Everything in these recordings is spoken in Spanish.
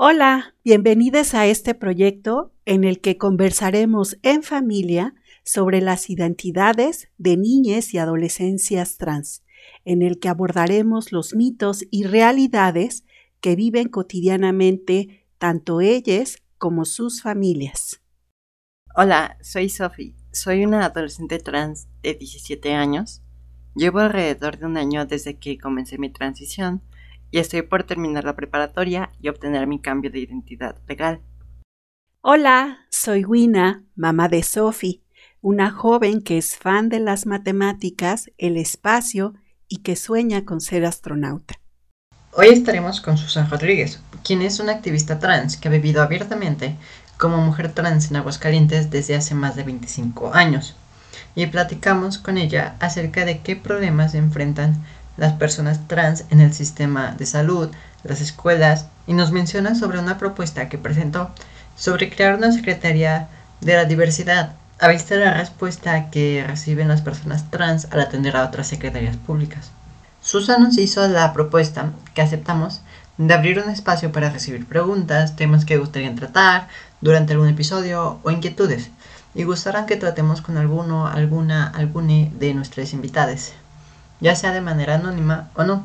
Hola, bienvenidos a este proyecto en el que conversaremos en familia sobre las identidades de niñas y adolescencias trans, en el que abordaremos los mitos y realidades que viven cotidianamente tanto ellas como sus familias. Hola, soy Sophie. Soy una adolescente trans de 17 años. Llevo alrededor de un año desde que comencé mi transición y estoy por terminar la preparatoria y obtener mi cambio de identidad legal. Hola, soy Wina, mamá de Sophie, una joven que es fan de las matemáticas, el espacio y que sueña con ser astronauta. Hoy estaremos con Susan Rodríguez, quien es una activista trans que ha vivido abiertamente como mujer trans en Aguascalientes desde hace más de 25 años. Y platicamos con ella acerca de qué problemas enfrentan las personas trans en el sistema de salud, las escuelas, y nos menciona sobre una propuesta que presentó sobre crear una Secretaría de la Diversidad, a vista de la respuesta que reciben las personas trans al atender a otras secretarías públicas. Susan nos hizo la propuesta, que aceptamos, de abrir un espacio para recibir preguntas, temas que gustarían tratar durante algún episodio o inquietudes, y gustarán que tratemos con alguno, alguna, alguna de nuestras invitadas ya sea de manera anónima o no,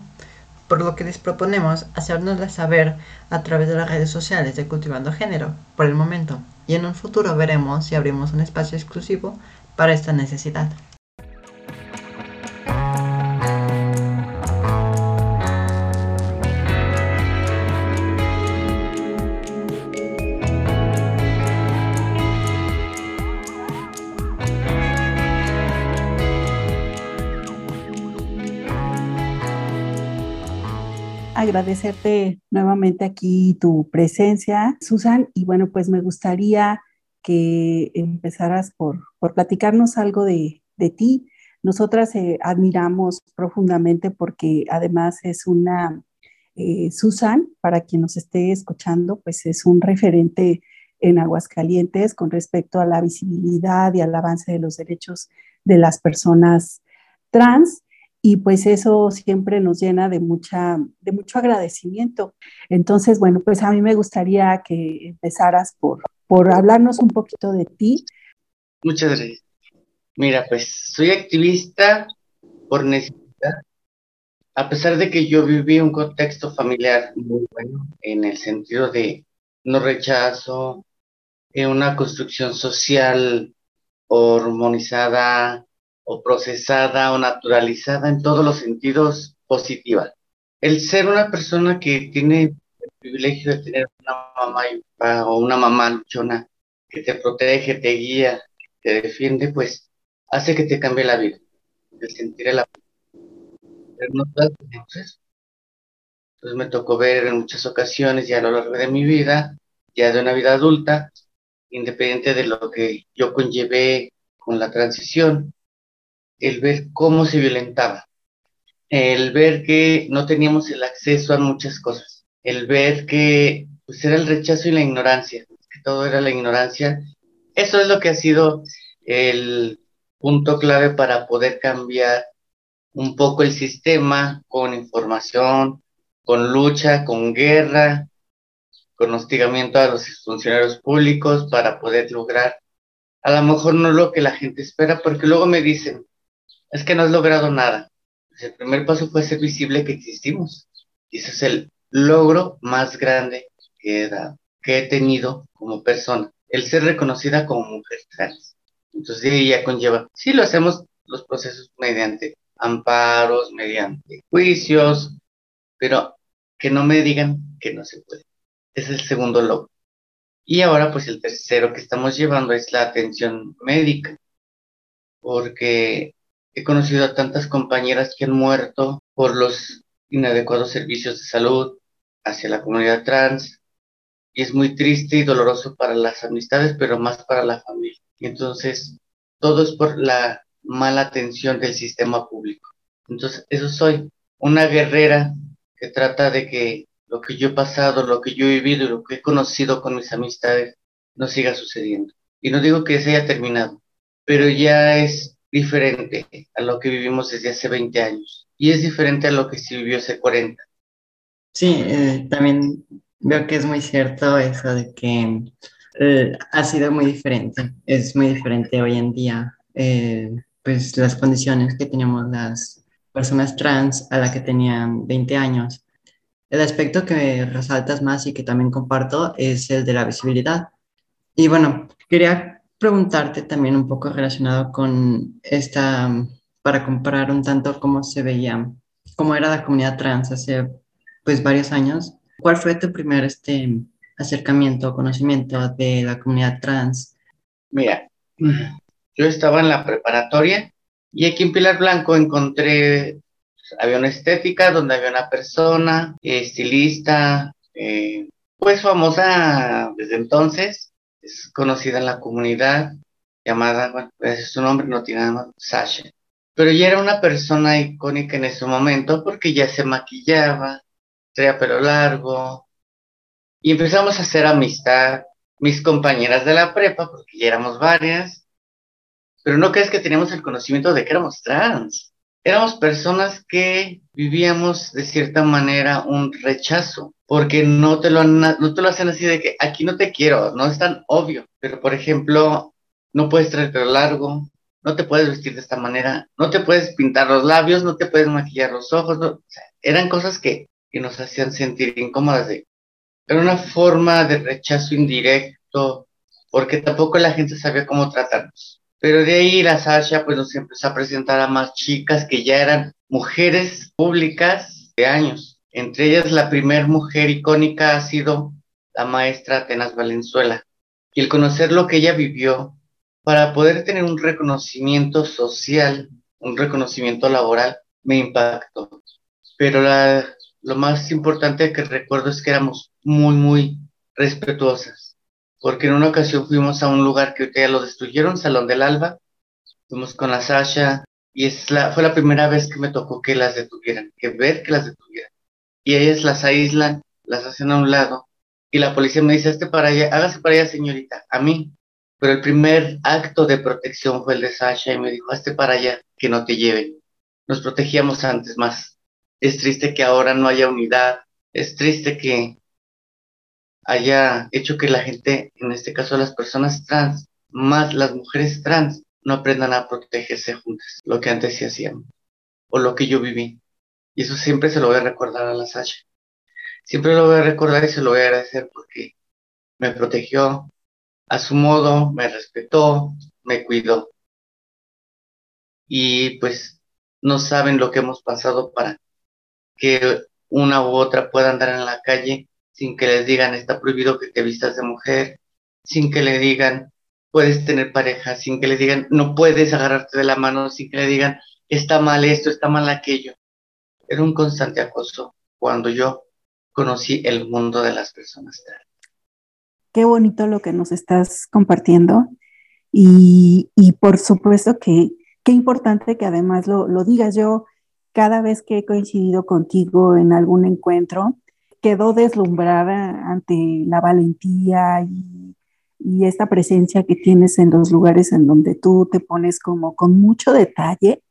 por lo que les proponemos hacernosla saber a través de las redes sociales de Cultivando Género, por el momento, y en un futuro veremos si abrimos un espacio exclusivo para esta necesidad. Agradecerte nuevamente aquí tu presencia, Susan, y bueno, pues me gustaría que empezaras por, por platicarnos algo de, de ti. Nosotras eh, admiramos profundamente porque además es una, eh, Susan, para quien nos esté escuchando, pues es un referente en Aguascalientes con respecto a la visibilidad y al avance de los derechos de las personas trans y pues eso siempre nos llena de, mucha, de mucho agradecimiento. Entonces, bueno, pues a mí me gustaría que empezaras por, por hablarnos un poquito de ti. Muchas gracias. Mira, pues soy activista por necesidad. A pesar de que yo viví un contexto familiar muy bueno, en el sentido de no rechazo, en una construcción social hormonizada, o procesada o naturalizada en todos los sentidos positiva. El ser una persona que tiene el privilegio de tener una mamá y o una mamá luchona que te protege, te guía, te defiende, pues hace que te cambie la vida, el sentir el no Entonces me tocó ver en muchas ocasiones ya a lo largo de mi vida, ya de una vida adulta, independiente de lo que yo conllevé con la transición, el ver cómo se violentaba, el ver que no teníamos el acceso a muchas cosas, el ver que pues era el rechazo y la ignorancia, que todo era la ignorancia. Eso es lo que ha sido el punto clave para poder cambiar un poco el sistema con información, con lucha, con guerra, con hostigamiento a los funcionarios públicos para poder lograr a lo mejor no lo que la gente espera, porque luego me dicen, es que no has logrado nada. El primer paso fue ser visible que existimos. Y ese es el logro más grande que he, dado, que he tenido como persona. El ser reconocida como mujer trans. Entonces ya conlleva, sí lo hacemos los procesos mediante amparos, mediante juicios, pero que no me digan que no se puede. Es el segundo logro. Y ahora pues el tercero que estamos llevando es la atención médica, porque He conocido a tantas compañeras que han muerto por los inadecuados servicios de salud hacia la comunidad trans y es muy triste y doloroso para las amistades, pero más para la familia. Y entonces, todo es por la mala atención del sistema público. Entonces, eso soy, una guerrera que trata de que lo que yo he pasado, lo que yo he vivido y lo que he conocido con mis amistades no siga sucediendo. Y no digo que se haya terminado, pero ya es diferente a lo que vivimos desde hace 20 años y es diferente a lo que se vivió hace 40. Sí, eh, también Veo que es muy cierto eso de que eh, ha sido muy diferente, es muy diferente hoy en día, eh, pues las condiciones que tenemos las personas trans a la que tenían 20 años. El aspecto que resaltas más y que también comparto es el de la visibilidad. Y bueno, quería preguntarte también un poco relacionado con esta, para comparar un tanto cómo se veía, cómo era la comunidad trans hace pues varios años. ¿Cuál fue tu primer este, acercamiento o conocimiento de la comunidad trans? Mira, yo estaba en la preparatoria y aquí en Pilar Blanco encontré, había una estética donde había una persona, estilista, eh, pues famosa desde entonces, es conocida en la comunidad, llamada, bueno, es su nombre, no tiene nada más, Sasha. Pero ya era una persona icónica en ese momento porque ya se maquillaba, traía pelo largo, y empezamos a hacer amistad, mis compañeras de la prepa, porque ya éramos varias, pero no crees que teníamos el conocimiento de que éramos trans. Éramos personas que vivíamos de cierta manera un rechazo, porque no te, lo, no te lo hacen así de que aquí no te quiero, no es tan obvio, pero por ejemplo, no puedes traer pelo largo, no te puedes vestir de esta manera, no te puedes pintar los labios, no te puedes maquillar los ojos, eran cosas que, que nos hacían sentir incómodas de, era una forma de rechazo indirecto, porque tampoco la gente sabía cómo tratarnos. Pero de ahí la Sasha pues nos empezó a presentar a más chicas que ya eran mujeres públicas de años. Entre ellas la primera mujer icónica ha sido la maestra Atenas Valenzuela. Y el conocer lo que ella vivió para poder tener un reconocimiento social, un reconocimiento laboral, me impactó. Pero la, lo más importante que recuerdo es que éramos muy, muy respetuosas, porque en una ocasión fuimos a un lugar que ya lo destruyeron, Salón del Alba, fuimos con la Sasha, y es la, fue la primera vez que me tocó que las detuvieran, que ver que las detuvieran. Y ellas las aíslan, las hacen a un lado, y la policía me dice, este para allá, hágase para allá, señorita, a mí. Pero el primer acto de protección fue el de Sasha y me dijo, hazte para allá, que no te lleven. Nos protegíamos antes más. Es triste que ahora no haya unidad, es triste que haya hecho que la gente, en este caso las personas trans, más las mujeres trans, no aprendan a protegerse juntas, lo que antes sí hacían, o lo que yo viví. Y eso siempre se lo voy a recordar a la Sasha. Siempre lo voy a recordar y se lo voy a agradecer porque me protegió a su modo, me respetó, me cuidó. Y pues no saben lo que hemos pasado para que una u otra pueda andar en la calle sin que les digan está prohibido que te vistas de mujer, sin que le digan puedes tener pareja, sin que le digan no puedes agarrarte de la mano, sin que le digan está mal esto, está mal aquello. Era un constante acoso cuando yo conocí el mundo de las personas. Qué bonito lo que nos estás compartiendo y, por supuesto que qué importante que además lo, lo digas. Yo cada vez que he coincidido contigo en algún encuentro, quedó deslumbrada ante la valentía y, esta presencia que tienes en los lugares en donde tú te pones como con mucho detalle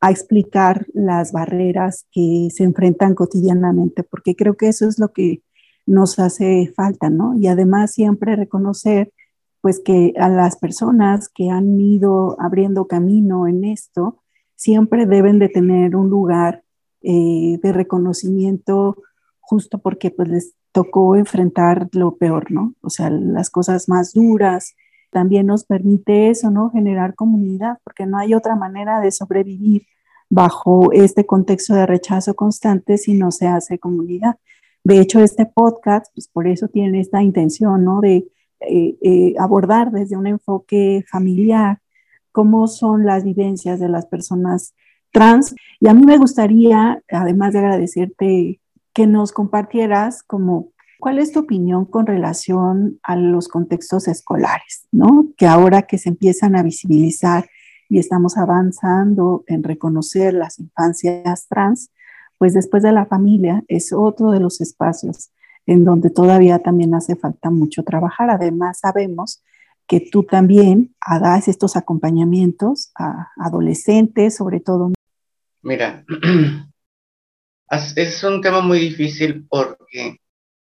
a explicar las barreras que se enfrentan cotidianamente, porque creo que eso es lo que nos hace falta, ¿no? Y además siempre reconocer, pues que a las personas que han ido abriendo camino en esto, siempre deben de tener un lugar eh, de reconocimiento justo porque pues les tocó enfrentar lo peor, ¿no? O sea, las cosas más duras. También nos permite eso, ¿no? Generar comunidad, porque no hay otra manera de sobrevivir bajo este contexto de rechazo constante si no se hace comunidad. De hecho, este podcast, pues por eso tiene esta intención, ¿no? De eh, eh, abordar desde un enfoque familiar cómo son las vivencias de las personas trans. Y a mí me gustaría, además de agradecerte que nos compartieras como cuál es tu opinión con relación a los contextos escolares, ¿no? Que ahora que se empiezan a visibilizar y estamos avanzando en reconocer las infancias trans, pues después de la familia es otro de los espacios en donde todavía también hace falta mucho trabajar. Además, sabemos que tú también das estos acompañamientos a adolescentes, sobre todo. Mira, es un tema muy difícil porque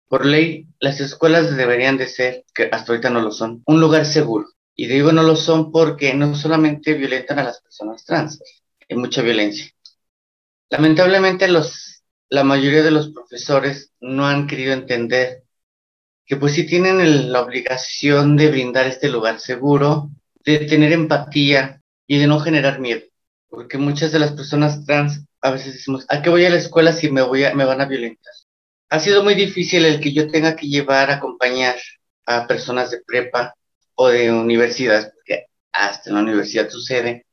Por ley, las escuelas deberían de ser, que hasta ahorita no lo son, un lugar seguro. Y digo no lo son porque no solamente violentan a las personas trans, hay mucha violencia. Lamentablemente los, la mayoría de los profesores no han querido entender que pues sí tienen la obligación de brindar este lugar seguro, de tener empatía y de no generar miedo, porque muchas de las personas trans a veces decimos, ¿a qué voy a la escuela si me, voy me van a violentar? Ha sido muy difícil el que yo tenga que llevar, acompañar a personas de prepa o de universidad, porque hasta en la universidad sucede,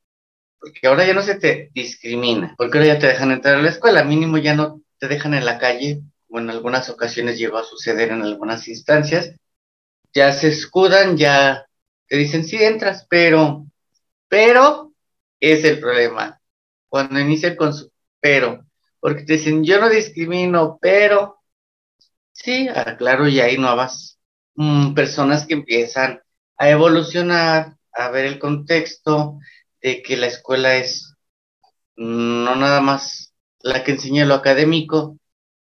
porque ahora ya no se te discrimina, porque ahora ya te dejan entrar a la escuela, mínimo ya no te dejan en la calle o en algunas ocasiones llegó a suceder en algunas instancias, ya se escudan, ya te dicen, sí, entras, pero, pero, es el problema. Cuando inician con su pero, porque te dicen, yo no discrimino, pero, sí, ah, claro, y hay nuevas mm, personas que empiezan a evolucionar, a ver el contexto de que la escuela es no nada más la que enseña lo académico,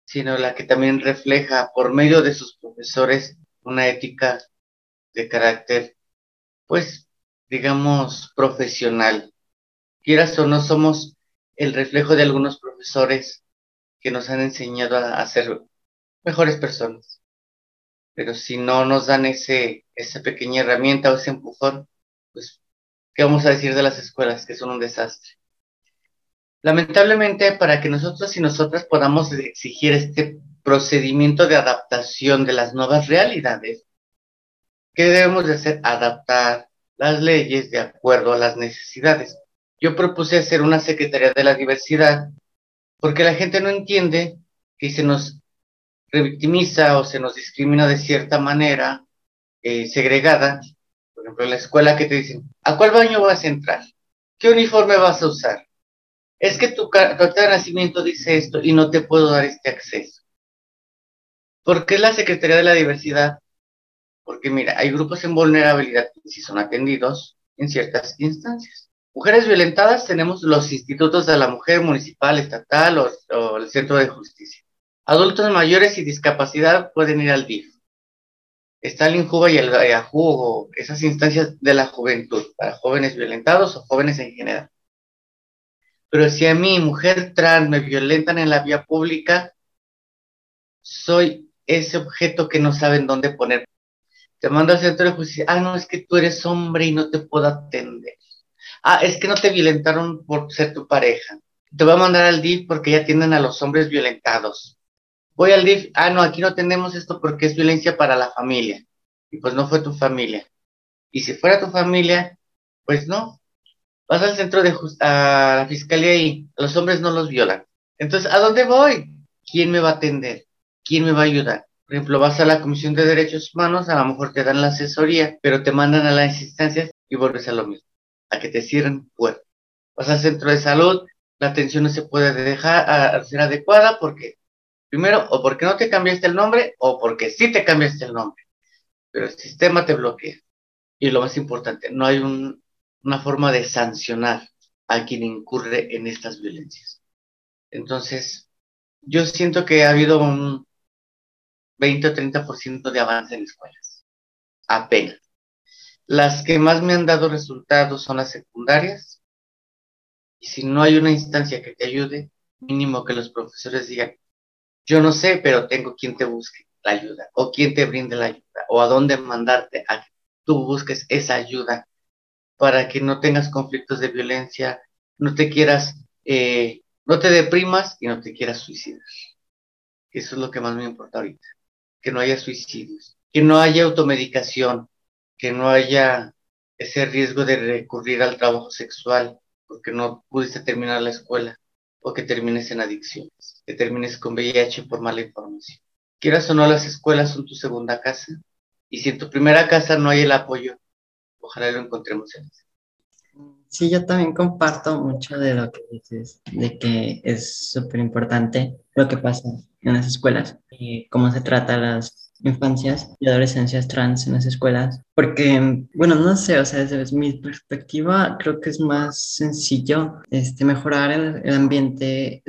sino la que también refleja por medio de sus profesores una ética de carácter, pues, digamos, profesional. Quieras o no, somos el reflejo de algunos profesores que nos han enseñado a, ser mejores personas. Pero si no nos dan ese, esa pequeña herramienta o ese empujón, pues, ¿qué vamos a decir de las escuelas? Que son un desastre. Lamentablemente, para que nosotros y nosotras podamos exigir este procedimiento de adaptación de las nuevas realidades, ¿qué debemos de hacer? Adaptar las leyes de acuerdo a las necesidades. Yo propuse hacer una Secretaría de la Diversidad porque la gente no entiende que se nos revictimiza o se nos discrimina de cierta manera eh, segregada. Por ejemplo, la escuela que te dicen, ¿a cuál baño vas a entrar? ¿Qué uniforme vas a usar? es que tu carta de nacimiento dice esto y no te puedo dar este acceso. ¿Por qué la Secretaría de la Diversidad? Porque mira, hay grupos en vulnerabilidad que sí son atendidos en ciertas instancias. Mujeres violentadas tenemos los institutos de la mujer municipal, estatal o, el centro de justicia. Adultos mayores y discapacidad pueden ir al DIF. Está el INJUVA y el IAJU, esas instancias de la juventud, para jóvenes violentados o jóvenes en general. Pero si a mí, mujer trans, me violentan en la vía pública, soy ese objeto que no saben dónde poner. Te mando al centro de justicia. Ah, no, es que tú eres hombre y no te puedo atender. Ah, es que no te violentaron por ser tu pareja. Te voy a mandar al DIF porque ya tienen a los hombres violentados. Voy al DIF. Ah, no, aquí no tenemos esto porque es violencia para la familia. Y pues no fue tu familia. Y si fuera tu familia, pues no, vas al centro de a la fiscalía y los hombres no los violan. Entonces, ¿a dónde voy? ¿Quién me va a atender? ¿Quién me va a ayudar? Por ejemplo, vas a la Comisión de Derechos Humanos, a lo mejor te dan la asesoría, pero te mandan a las instancias y vuelves a lo mismo, a que te cierren puertas. Vas al centro de salud, la atención no se puede dejar a, ser adecuada porque, primero, o porque no te cambiaste el nombre, o porque sí te cambiaste el nombre, pero el sistema te bloquea. Y lo más importante, no hay un, una forma de sancionar a quien incurre en estas violencias. Entonces, yo siento que ha habido un 20 o 30% de avance en escuelas. Apenas. Las que más me han dado resultados son las secundarias. Y si no hay una instancia que te ayude, mínimo que los profesores digan, yo no sé, pero tengo quien te busque la ayuda, o quien te brinde la ayuda, o a dónde mandarte a que tú busques esa ayuda para que no tengas conflictos de violencia, no te quieras, eh, no te deprimas y no te quieras suicidar. Eso es lo que más me importa ahorita, que no haya suicidios, que no haya automedicación, que no haya ese riesgo de recurrir al trabajo sexual porque no pudiste terminar la escuela o que termines en adicciones, que termines con VIH por mala información. Quieras o no, las escuelas son tu segunda casa y si en tu primera casa no hay el apoyo ojalá lo encontremos en. Sí, yo también comparto mucho de lo que dices, de que es súper importante lo que pasa en las escuelas y cómo se trata a las infancias y adolescencias trans en las escuelas, porque, bueno, no sé, o sea, desde mi perspectiva, creo que es más sencillo este, mejorar el, ambiente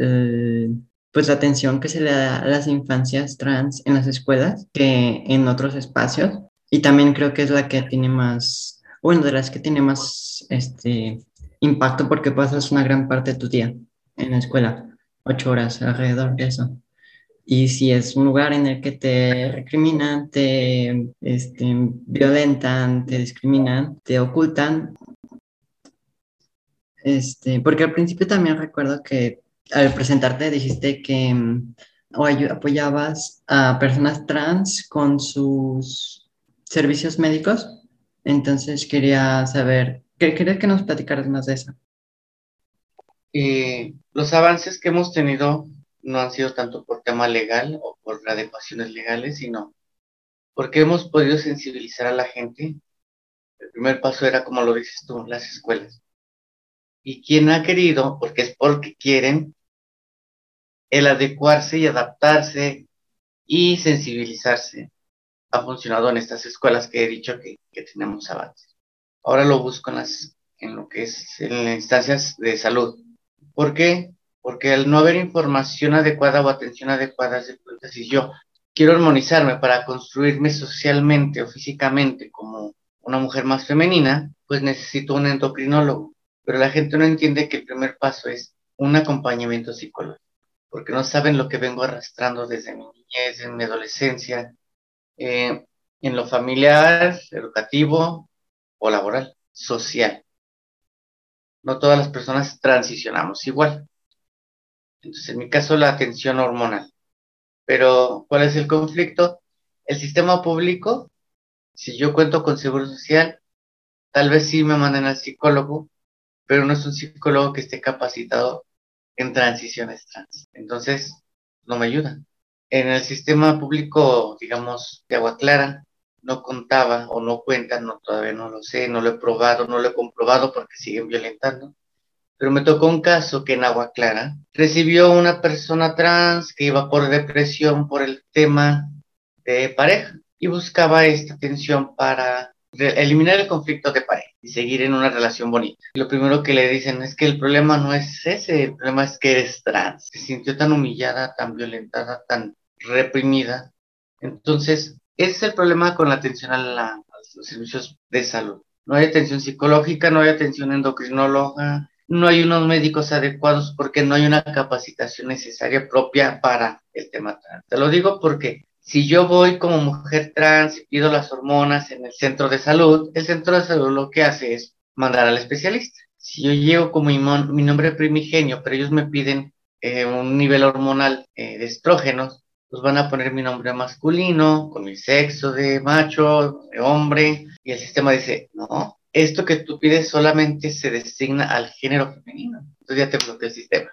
pues la atención que se le da a las infancias trans en las escuelas que en otros espacios. Y también creo que es la que tiene más, bueno, de las que tiene más este, impacto porque pasas una gran parte de tu día en la escuela, ocho horas alrededor de eso. Y si es un lugar en el que te recriminan, te este, violentan, te discriminan, te ocultan, este, porque al principio también recuerdo que al presentarte dijiste que mm, o apoyabas a personas trans con sus servicios médicos. Entonces quería saber, quería que nos platicaras más de eso. Eh, los avances que hemos tenido no han sido tanto por tema legal o por adecuaciones legales, sino porque hemos podido sensibilizar a la gente. El primer paso era, como lo dices tú, las escuelas. Y quien ha querido, porque es porque quieren, el adecuarse y adaptarse y sensibilizarse ha funcionado en estas escuelas que he dicho que, tenemos avances. Ahora lo busco en, las, en lo que es en las instancias de salud. ¿Por qué? Porque al no haber información adecuada o atención adecuada, cuenta si yo quiero armonizarme para construirme socialmente o físicamente como una mujer más femenina, pues necesito un endocrinólogo. Pero la gente no entiende que el primer paso es un acompañamiento psicológico porque no saben lo que vengo arrastrando desde mi niñez, en mi adolescencia, eh, en lo familiar, educativo o laboral, social. No todas las personas transicionamos igual. Entonces, en mi caso, la atención hormonal. Pero, ¿cuál es el conflicto? El sistema público, si yo cuento con seguro social, tal vez sí me manden al psicólogo, pero no es un psicólogo que esté capacitado en transiciones trans. Entonces, no me ayuda. En el sistema público, digamos, de Agua Clara, no contaba o no cuentan, no, todavía no lo sé, no lo he probado, no lo he comprobado porque siguen violentando. Pero me tocó un caso que en Agua Clara recibió una persona trans que iba por depresión por el tema de pareja y buscaba esta atención para eliminar el conflicto de pareja y seguir en una relación bonita. lo primero que le dicen es que el problema no es ese, el problema es que eres trans. Se sintió tan humillada, tan violentada, tan reprimida. Entonces, ese es el problema con la atención a, los servicios de salud. No hay atención psicológica, no hay atención endocrinóloga, no hay unos médicos adecuados porque no hay una capacitación necesaria propia para el tema trans. Te lo digo porque si yo voy como mujer trans y pido las hormonas en el centro de salud, el centro de salud lo que hace es mandar al especialista. Si yo llego como mi, mi nombre primigenio, pero ellos me piden eh, un nivel hormonal eh, de estrógenos, pues van a poner mi nombre masculino, con mi sexo de macho, de hombre, y el sistema dice, no, esto que tú pides solamente se designa al género femenino. Entonces ya te bloquea el sistema.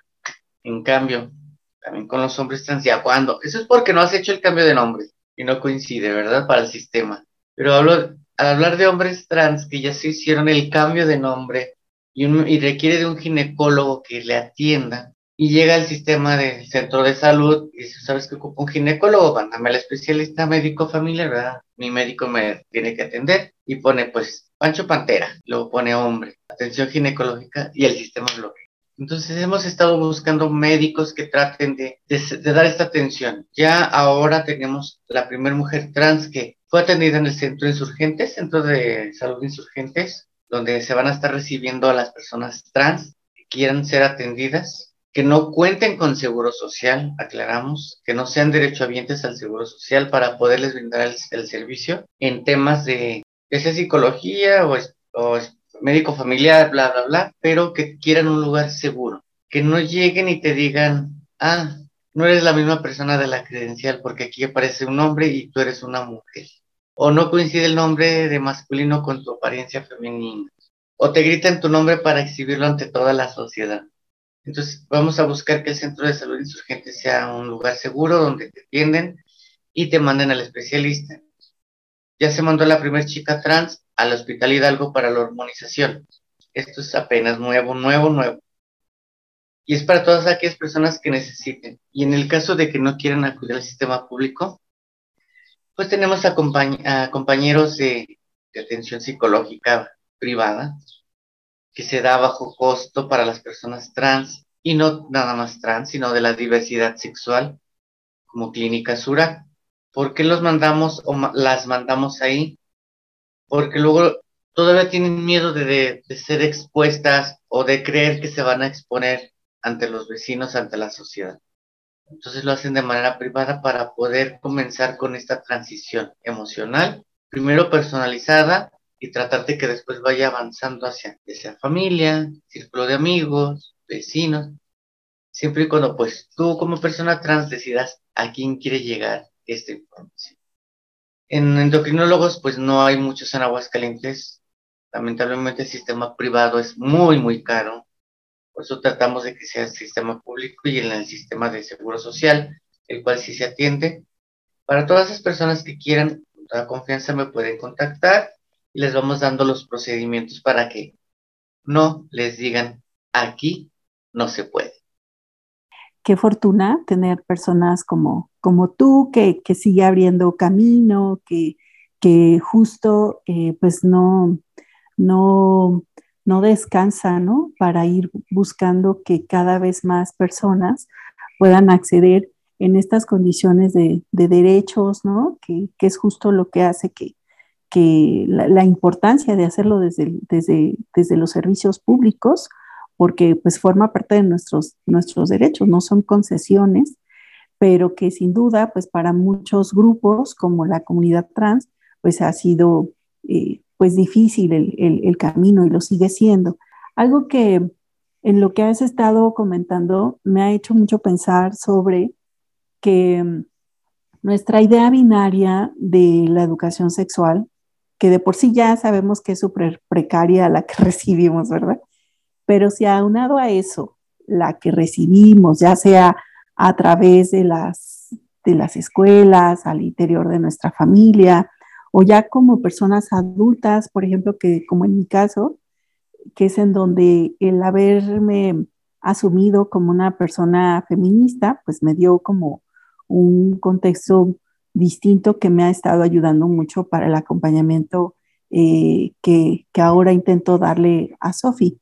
En cambio, también con los hombres trans, ya cuando, eso es porque no has hecho el cambio de nombre y no coincide, ¿verdad? Para el sistema. Pero hablo, al hablar de hombres trans que ya se hicieron el cambio de nombre y, requiere de un ginecólogo que le atienda, y llega al sistema del centro de salud y dice, ¿sabes que ocupo un ginecólogo? Mándame al especialista médico familiar, ¿verdad? Mi médico me tiene que atender y pone pues Pancho Pantera, luego pone hombre, atención ginecológica y el sistema bloquea. Entonces hemos estado buscando médicos que traten de, dar esta atención. Ya ahora tenemos la primera mujer trans que fue atendida en el centro insurgentes, centro de salud insurgentes, donde se van a estar recibiendo a las personas trans que quieran ser atendidas, que no cuenten con seguro social, aclaramos, que no sean derechohabientes al seguro social para poderles brindar el, servicio en temas de, esa psicología o, o médico familiar, bla, bla, bla, pero que quieran un lugar seguro. Que no lleguen y te digan, ah, no eres la misma persona de la credencial porque aquí aparece un hombre y tú eres una mujer. O no coincide el nombre de masculino con tu apariencia femenina. O te gritan tu nombre para exhibirlo ante toda la sociedad. Entonces, vamos a buscar que el centro de salud insurgente sea un lugar seguro donde te atienden y te manden al especialista. Ya se mandó la primera chica trans al Hospital Hidalgo para la hormonización. Esto es apenas nuevo, nuevo, nuevo. Y es para todas aquellas personas que necesiten. Y en el caso de que no quieran acudir al sistema público, pues tenemos a, compañeros de, de atención psicológica privada que se da bajo costo para las personas trans y no nada más trans, sino de la diversidad sexual como Clínica Sura. ¿Por qué los mandamos o las mandamos ahí? Porque luego todavía tienen miedo de, de, ser expuestas o de creer que se van a exponer ante los vecinos, ante la sociedad. Entonces lo hacen de manera privada para poder comenzar con esta transición emocional, primero personalizada y tratar de que después vaya avanzando hacia, hacia familia, círculo de amigos, vecinos, siempre y cuando pues tú como persona trans decidas a quién quiere llegar esta información. En endocrinólogos pues no hay muchos en Aguascalientes, lamentablemente el sistema privado es muy muy caro, por eso tratamos de que sea el sistema público y en el sistema de seguro social, el cual sí se atiende. Para todas las personas que quieran, con toda confianza me pueden contactar y les vamos dando los procedimientos para que no les digan aquí no se puede. Qué fortuna tener personas como, como tú que, que sigue abriendo camino, que, que justo eh, pues no, no no descansa, ¿no? Para ir buscando que cada vez más personas puedan acceder en estas condiciones de, derechos, ¿no? Que, es justo lo que hace que, que la, importancia de hacerlo desde, desde, desde los servicios públicos, porque pues forma parte de nuestros, nuestros derechos, no son concesiones, pero que sin duda, pues para muchos grupos como la comunidad trans, pues ha sido eh, pues difícil el, camino y lo sigue siendo. Algo que en lo que has estado comentando me ha hecho mucho pensar sobre que mm, nuestra idea binaria de la educación sexual, que de por sí ya sabemos que es súper precaria la que recibimos, ¿verdad? Pero si aunado a eso, la que recibimos, ya sea a través de las, de las escuelas, al interior de nuestra familia, o ya como personas adultas, por ejemplo, que como en mi caso, que es en donde el haberme asumido como una persona feminista, pues me dio como un contexto distinto que me ha estado ayudando mucho para el acompañamiento eh, que, que, ahora intento darle a Sofi.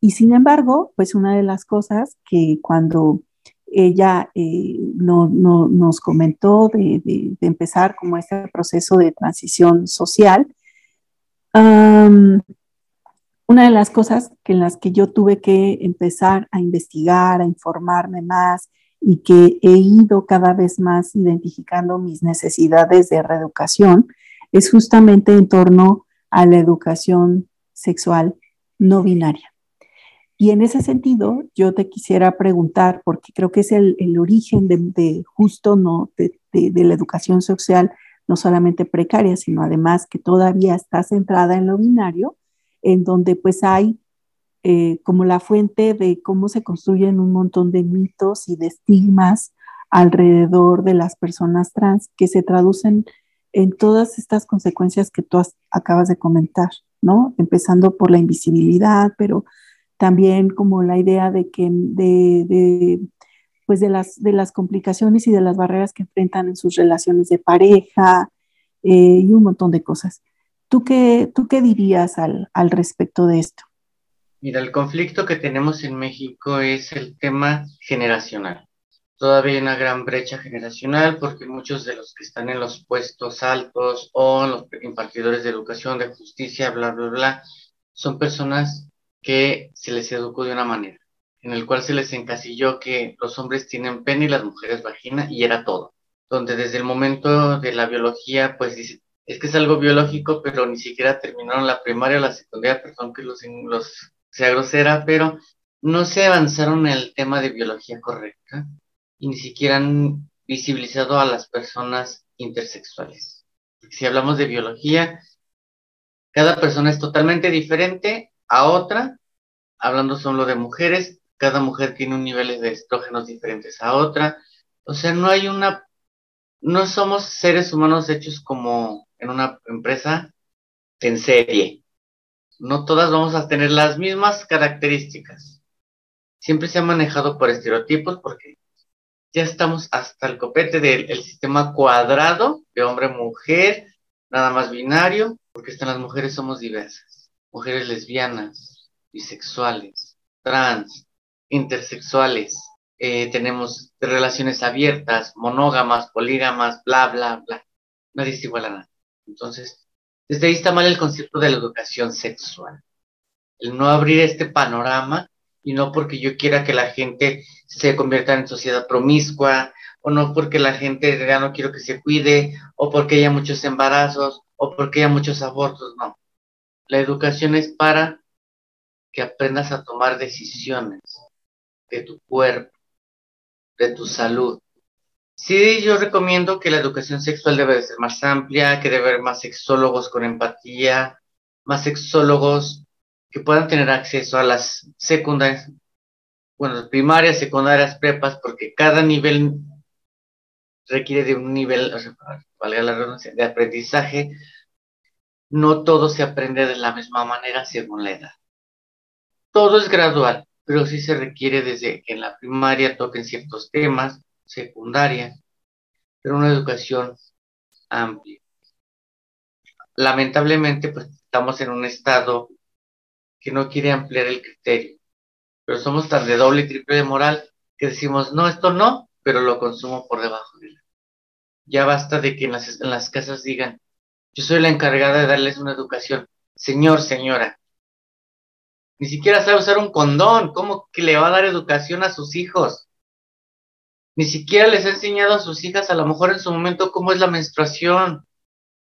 Y sin embargo, pues una de las cosas que cuando ella eh, no, nos comentó de, empezar como este proceso de transición social. una de las cosas que en las que yo tuve que empezar a investigar, a informarme más y que he ido cada vez más identificando mis necesidades de reeducación es justamente en torno a la educación sexual no binaria. Y en ese sentido, yo te quisiera preguntar, porque creo que es el, origen de, justo no de, la educación social, no solamente precaria, sino además que todavía está centrada en lo binario, en donde pues hay eh, como la fuente de cómo se construyen un montón de mitos y de estigmas alrededor de las personas trans que se traducen en todas estas consecuencias que tú acabas de comentar, ¿no? Empezando por la invisibilidad, pero también como la idea de que de, pues de las, de las complicaciones y de las barreras que enfrentan en sus relaciones de pareja eh, y un montón de cosas. ¿Tú qué, tú qué dirías al, al respecto de esto? Mira, el conflicto que tenemos en México es el tema generacional. Todavía hay una gran brecha generacional porque muchos de los que están en los puestos altos o los impartidores de educación, de justicia, bla, bla, bla, son personas que se les educó de una manera, en el cual se les encasilló que los hombres tienen pene y las mujeres vagina y era todo. Donde desde el momento de la biología, pues dice, es que es algo biológico, pero ni siquiera terminaron la primaria o la secundaria, perdón que los, los sea grosera, pero no se avanzaron en el tema de biología correcta y ni siquiera han visibilizado a las personas intersexuales. Si hablamos de biología, cada persona es totalmente diferente a otra, hablando solo de mujeres, cada mujer tiene un nivel de estrógenos diferentes a otra, o sea, no hay una, no somos seres humanos hechos como en una empresa en serie. No todas vamos a tener las mismas características. Siempre se ha manejado por estereotipos porque ya estamos hasta el copete del sistema cuadrado de hombre-mujer, nada más binario, porque están las mujeres somos diversas mujeres lesbianas, bisexuales, trans, intersexuales, eh, tenemos relaciones abiertas, monógamas, polígamas, bla, bla, bla. Nadie es igual a nada. Entonces, desde ahí está mal el concepto de la educación sexual. El no abrir este panorama y no porque yo quiera que la gente se convierta en sociedad promiscua, o no porque la gente ya no quiero que se cuide, o porque haya muchos embarazos, o porque haya muchos abortos, no. La educación es para que aprendas a tomar decisiones de tu cuerpo, de tu salud. Sí, yo recomiendo que la educación sexual debe de ser más amplia, que debe haber más sexólogos con empatía, más sexólogos que puedan tener acceso a las secundarias, bueno, primarias, secundarias, prepas, porque cada nivel requiere de un nivel, valga la redundancia, de aprendizaje. No todo se aprende de la misma manera según la edad. Todo es gradual, pero sí se requiere desde que en la primaria toquen ciertos temas, secundaria, pero una educación amplia. Lamentablemente, pues estamos en un estado que no quiere ampliar el criterio, pero somos tan de doble y triple de moral que decimos, no, esto no, pero lo consumo por debajo de la. Ya basta de que en las, en las casas digan, yo soy la encargada de darles una educación. Señor, señora, ni siquiera sabe usar un condón, ¿cómo que le va a dar educación a sus hijos? Ni siquiera les ha enseñado a sus hijas a lo mejor en su momento cómo es la menstruación,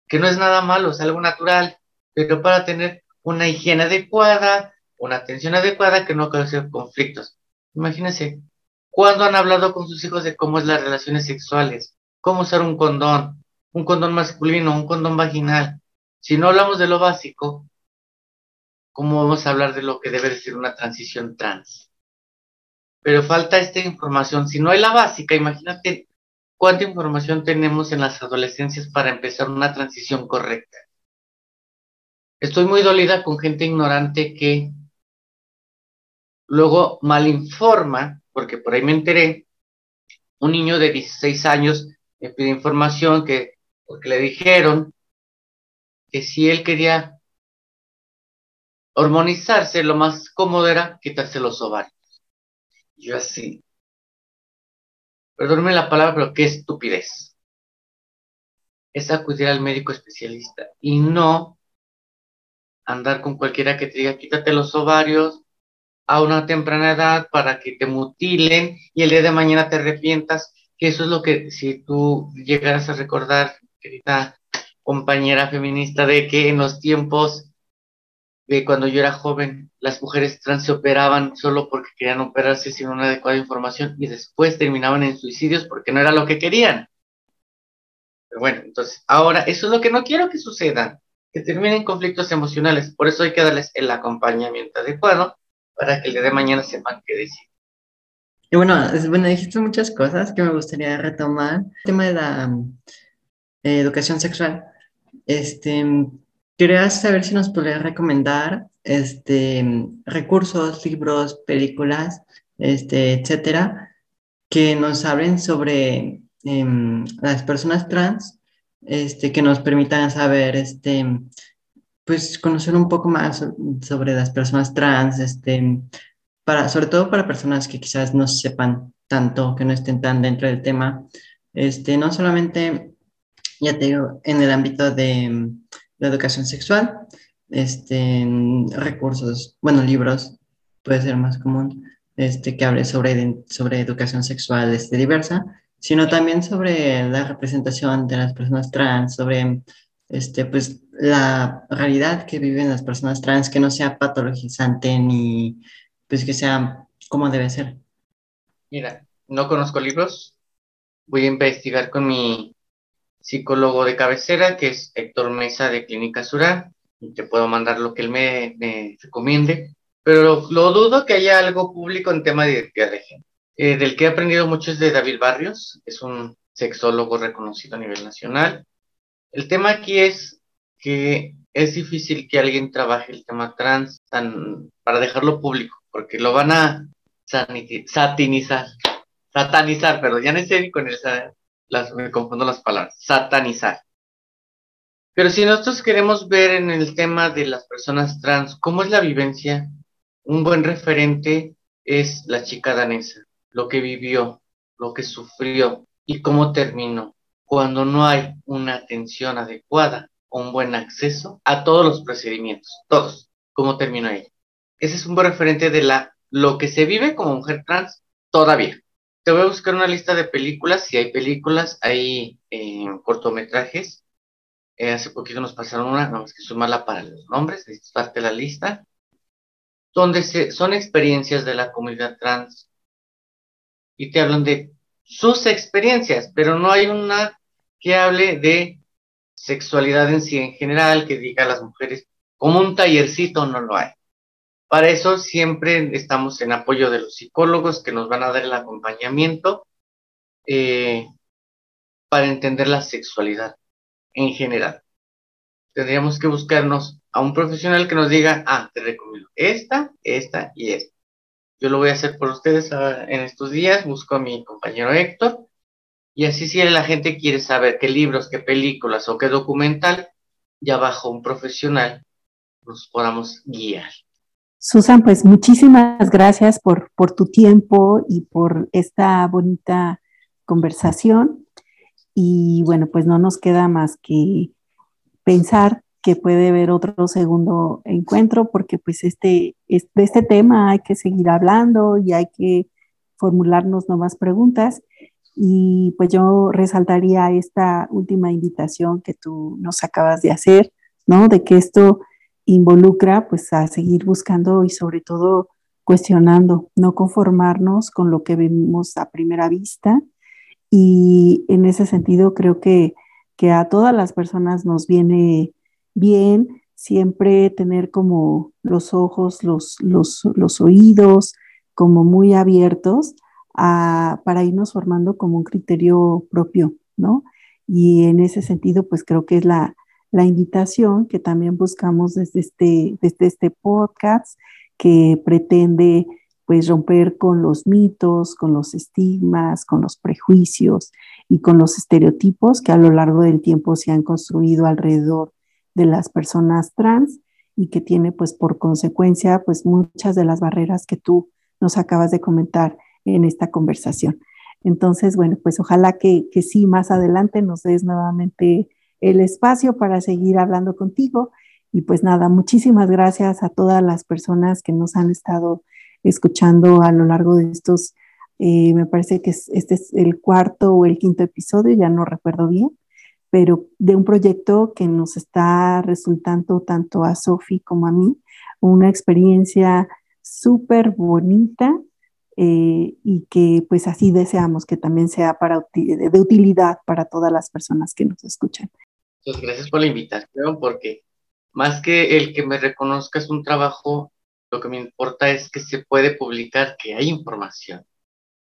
que no es nada malo, es algo natural, pero para tener una higiene adecuada, una atención adecuada que no cause conflictos. Imagínense, ¿cuándo han hablado con sus hijos de cómo es las relaciones sexuales? ¿Cómo usar un condón? Un condón masculino, un condón vaginal. Si no hablamos de lo básico, ¿cómo vamos a hablar de lo que debe ser una transición trans? Pero falta esta información. Si no hay la básica, imagínate cuánta información tenemos en las adolescencias para empezar una transición correcta. Estoy muy dolida con gente ignorante que luego malinforma, porque por ahí me enteré, un niño de 16 años me pide información que, porque le dijeron que si él quería hormonizarse, lo más cómodo era quitarse los ovarios. Yo así, perdónenme la palabra, pero qué estupidez. Es acudir al médico especialista y no andar con cualquiera que te diga quítate los ovarios a una temprana edad para que te mutilen y el día de mañana te arrepientas, que eso es lo que si tú llegaras a recordar, querida compañera feminista, de que en los tiempos de cuando yo era joven, las mujeres trans se operaban solo porque querían operarse sin una adecuada información y después terminaban en suicidios porque no era lo que querían. Pero bueno, entonces, ahora, eso es lo que no quiero que suceda que terminen conflictos emocionales. Por eso hay que darles el acompañamiento adecuado para que el día de mañana sepan qué decir. Y bueno, bueno, dijiste muchas cosas que me gustaría retomar. El tema de la eh, educación sexual. Este, quería saber si nos podrías recomendar este, recursos, libros, películas, este, etcétera, que nos hablen sobre em, las personas trans este, que nos permitan saber, este, pues conocer un poco más sobre las personas trans, este, para, sobre todo para personas que quizás no sepan tanto, que no estén tan dentro del tema, este, no solamente, ya te digo, en el ámbito de la educación sexual, este, recursos, bueno, libros, puede ser más común, este, que hable sobre, sobre educación sexual este, diversa, sino también sobre la representación de las personas trans, sobre este, pues, la realidad que viven las personas trans, que no sea patologizante ni pues que sea como debe ser. Mira, no conozco libros, voy a investigar con mi psicólogo de cabecera, que es Héctor Mesa de Clínica Sura, y te puedo mandar lo que él me, recomiende, pero lo dudo que haya algo público en tema de identidad de género. Eh, del que he aprendido mucho es de David Barrios, es un sexólogo reconocido a nivel nacional. El tema aquí es que es difícil que alguien trabaje el tema trans tan, para dejarlo público, porque lo van a satinizar, satanizar, perdón, ya no sé con el, las, me confundo las palabras, satanizar. Pero si nosotros queremos ver en el tema de las personas trans, ¿cómo es la vivencia? Un buen referente es la chica danesa, lo que vivió, lo que sufrió y cómo terminó cuando no hay una atención adecuada o un buen acceso a todos los procedimientos, todos, cómo terminó ella. Ese es un buen referente de la, lo que se vive como mujer trans todavía. Te voy a buscar una lista de películas, si hay películas, hay eh, cortometrajes. Eh, hace poquito nos pasaron una, no más que sumarla para los nombres, es parte de la lista, donde se, son experiencias de la comunidad trans y te hablan de sus experiencias, pero no hay una que hable de sexualidad en sí en general, que diga a las mujeres como un tallercito, no lo hay. Para eso siempre estamos en apoyo de los psicólogos que nos van a dar el acompañamiento eh, para entender la sexualidad en general. Tendríamos que buscarnos a un profesional que nos diga, ah, te recomiendo esta, esta y esta. Yo lo voy a hacer por ustedes ah, en estos días, busco a mi compañero Héctor, y así si la gente quiere saber qué libros, qué películas o qué documental, ya bajo un profesional nos podamos guiar. Susan, pues muchísimas gracias por, por tu tiempo y por esta bonita conversación. Y bueno, pues no nos queda más que pensar que puede haber otro segundo encuentro, porque pues este, de este tema hay que seguir hablando y hay que formularnos nuevas preguntas. Y pues yo resaltaría esta última invitación que tú nos acabas de hacer, ¿no? De que esto involucra pues a seguir buscando y sobre todo cuestionando, no conformarnos con lo que vemos a primera vista. Y en ese sentido creo que, que a todas las personas nos viene bien siempre tener como los ojos, los, los, los oídos como muy abiertos a, para irnos formando como un criterio propio, ¿no? Y en ese sentido, pues creo que es la, la invitación que también buscamos desde este, desde este podcast que pretende pues romper con los mitos, con los estigmas, con los prejuicios y con los estereotipos que a lo largo del tiempo se han construido alrededor de las personas trans y que tiene pues por consecuencia pues muchas de las barreras que tú nos acabas de comentar en esta conversación. Entonces, bueno, pues ojalá que, que sí más adelante nos des nuevamente el espacio para seguir hablando contigo. Y pues nada, muchísimas gracias a todas las personas que nos han estado escuchando a lo largo de estos, eh, me parece que este es el cuarto o el quinto episodio, ya no recuerdo bien, pero de un proyecto que nos está resultando tanto a Sofi como a mí una experiencia súper bonita eh, y que pues así deseamos que también sea para, de utilidad para todas las personas que nos escuchan. Muchas gracias por la invitación, porque más que el que me reconozca es un trabajo, lo que me importa es que se puede publicar, que hay información,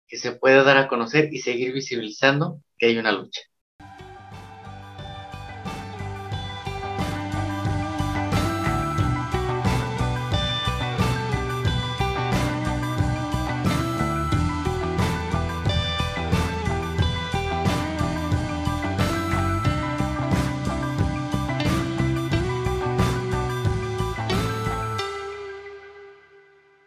que se puede dar a conocer y seguir visibilizando que hay una lucha.